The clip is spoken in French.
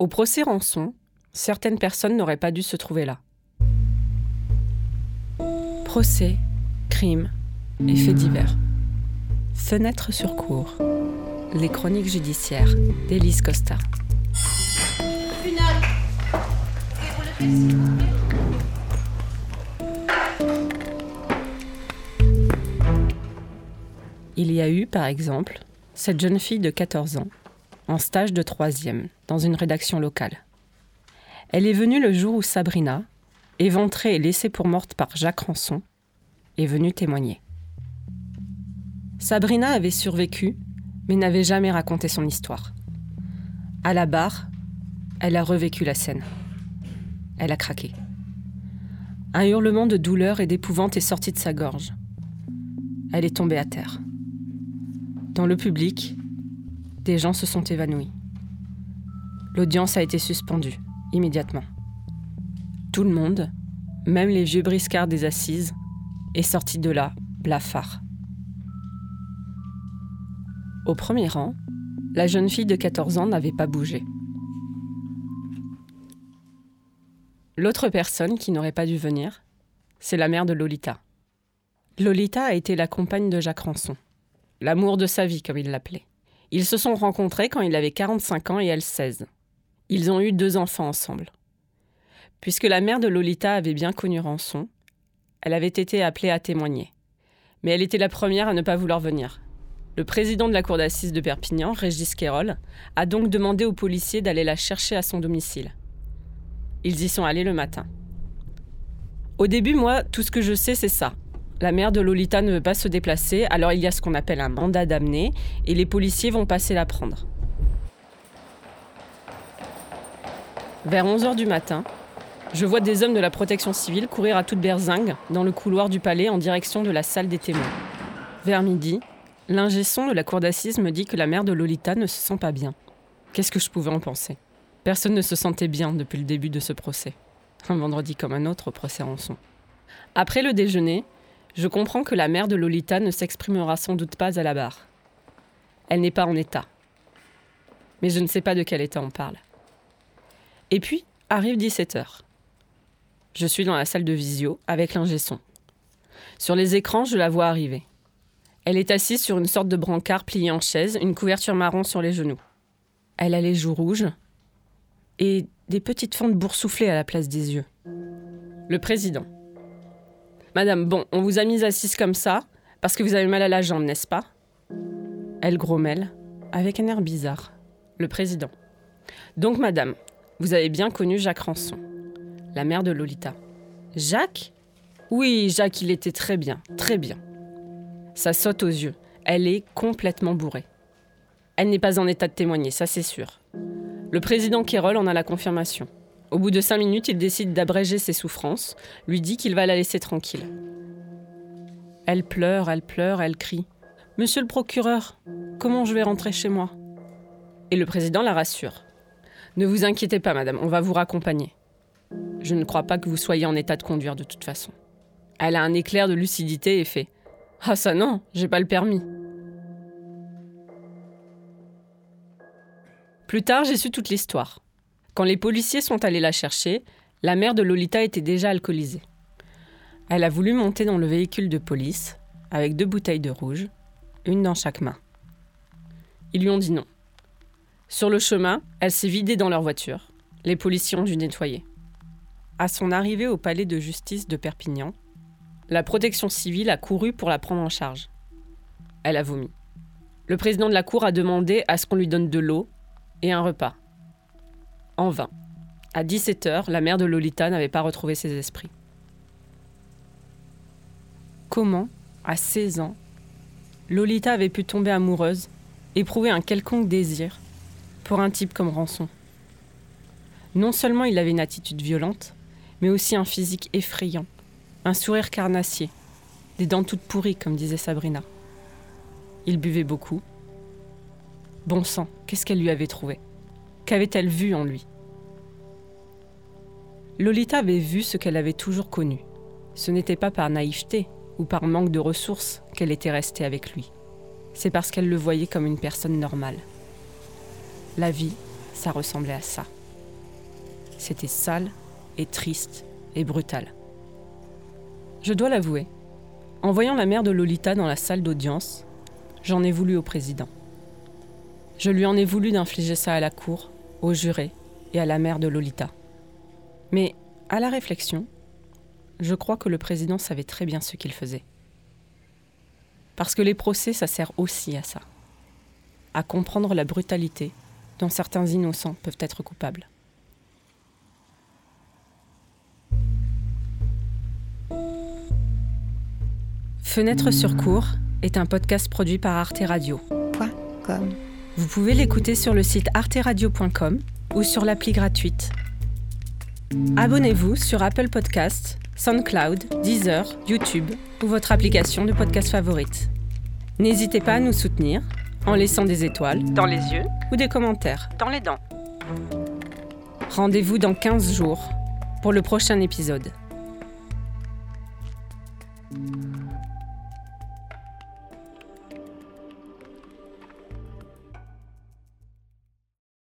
Au procès rançon, certaines personnes n'auraient pas dû se trouver là. Procès, crimes et faits divers. Fenêtre sur cour. Les chroniques judiciaires d'Élise Costa. Il y a eu, par exemple, cette jeune fille de 14 ans, en stage de troisième, dans une rédaction locale. Elle est venue le jour où Sabrina, éventrée et laissée pour morte par Jacques Ranson, est venue témoigner. Sabrina avait survécu, mais n'avait jamais raconté son histoire. À la barre, elle a revécu la scène. Elle a craqué. Un hurlement de douleur et d'épouvante est sorti de sa gorge. Elle est tombée à terre. Dans le public, des gens se sont évanouis. L'audience a été suspendue immédiatement. Tout le monde, même les vieux briscards des assises, est sorti de là, blafard. Au premier rang, la jeune fille de 14 ans n'avait pas bougé. L'autre personne qui n'aurait pas dû venir, c'est la mère de Lolita. Lolita a été la compagne de Jacques Ranson l'amour de sa vie, comme il l'appelait. Ils se sont rencontrés quand il avait 45 ans et elle 16. Ils ont eu deux enfants ensemble. Puisque la mère de Lolita avait bien connu Rançon, elle avait été appelée à témoigner. Mais elle était la première à ne pas vouloir venir. Le président de la cour d'assises de Perpignan, Régis Quérol, a donc demandé aux policiers d'aller la chercher à son domicile. Ils y sont allés le matin. Au début, moi, tout ce que je sais, c'est ça. La mère de Lolita ne veut pas se déplacer, alors il y a ce qu'on appelle un mandat d'amener, et les policiers vont passer la prendre. Vers 11h du matin, je vois des hommes de la protection civile courir à toute berzingue dans le couloir du palais en direction de la salle des témoins. Vers midi, l'ingé de la cour d'assises me dit que la mère de Lolita ne se sent pas bien. Qu'est-ce que je pouvais en penser? Personne ne se sentait bien depuis le début de ce procès. Un vendredi comme un autre au procès Rançon. Après le déjeuner, je comprends que la mère de Lolita ne s'exprimera sans doute pas à la barre. Elle n'est pas en état. Mais je ne sais pas de quel état on parle. Et puis, arrive 17 heures. Je suis dans la salle de visio avec l'ingé son. Sur les écrans, je la vois arriver. Elle est assise sur une sorte de brancard plié en chaise, une couverture marron sur les genoux. Elle a les joues rouges et des petites fentes boursouflées à la place des yeux. Le président. Madame, bon, on vous a mise assise comme ça, parce que vous avez mal à la jambe, n'est-ce pas? Elle grommelle, avec un air bizarre. Le président. Donc, madame, vous avez bien connu Jacques Ranson, la mère de Lolita. Jacques? Oui, Jacques, il était très bien, très bien. Ça saute aux yeux. Elle est complètement bourrée. Elle n'est pas en état de témoigner, ça c'est sûr. Le président Kérol en a la confirmation. Au bout de cinq minutes, il décide d'abréger ses souffrances, lui dit qu'il va la laisser tranquille. Elle pleure, elle pleure, elle crie. Monsieur le procureur, comment je vais rentrer chez moi? Et le président la rassure. Ne vous inquiétez pas, madame, on va vous raccompagner. Je ne crois pas que vous soyez en état de conduire de toute façon. Elle a un éclair de lucidité et fait Ah, ça non, j'ai pas le permis. Plus tard, j'ai su toute l'histoire. Quand les policiers sont allés la chercher, la mère de Lolita était déjà alcoolisée. Elle a voulu monter dans le véhicule de police, avec deux bouteilles de rouge, une dans chaque main. Ils lui ont dit non. Sur le chemin, elle s'est vidée dans leur voiture. Les policiers ont dû nettoyer. À son arrivée au palais de justice de Perpignan, la protection civile a couru pour la prendre en charge. Elle a vomi. Le président de la cour a demandé à ce qu'on lui donne de l'eau et un repas. En vain. À 17h, la mère de Lolita n'avait pas retrouvé ses esprits. Comment, à 16 ans, Lolita avait pu tomber amoureuse, éprouver un quelconque désir pour un type comme Rançon? Non seulement il avait une attitude violente, mais aussi un physique effrayant, un sourire carnassier, des dents toutes pourries, comme disait Sabrina. Il buvait beaucoup. Bon sang, qu'est-ce qu'elle lui avait trouvé? Qu'avait-elle vu en lui? Lolita avait vu ce qu'elle avait toujours connu. Ce n'était pas par naïveté ou par manque de ressources qu'elle était restée avec lui. C'est parce qu'elle le voyait comme une personne normale. La vie, ça ressemblait à ça. c'était sale et triste et brutal. Je dois l'avouer, en voyant la mère de Lolita dans la salle d'audience, j'en ai voulu au président. Je lui en ai voulu d'infliger ça à la cour, aux jurés et à la mère de Lolita. Mais à la réflexion, je crois que le président savait très bien ce qu'il faisait. Parce que les procès, ça sert aussi à ça. À comprendre la brutalité dont certains innocents peuvent être coupables. Fenêtre sur cours est un podcast produit par Arte Radio. Vous pouvez l'écouter sur le site arteradio.com ou sur l'appli gratuite. Abonnez-vous sur Apple Podcasts, SoundCloud, Deezer, YouTube ou votre application de podcast favorite. N'hésitez pas à nous soutenir en laissant des étoiles dans les yeux ou des commentaires dans les dents. Rendez-vous dans 15 jours pour le prochain épisode.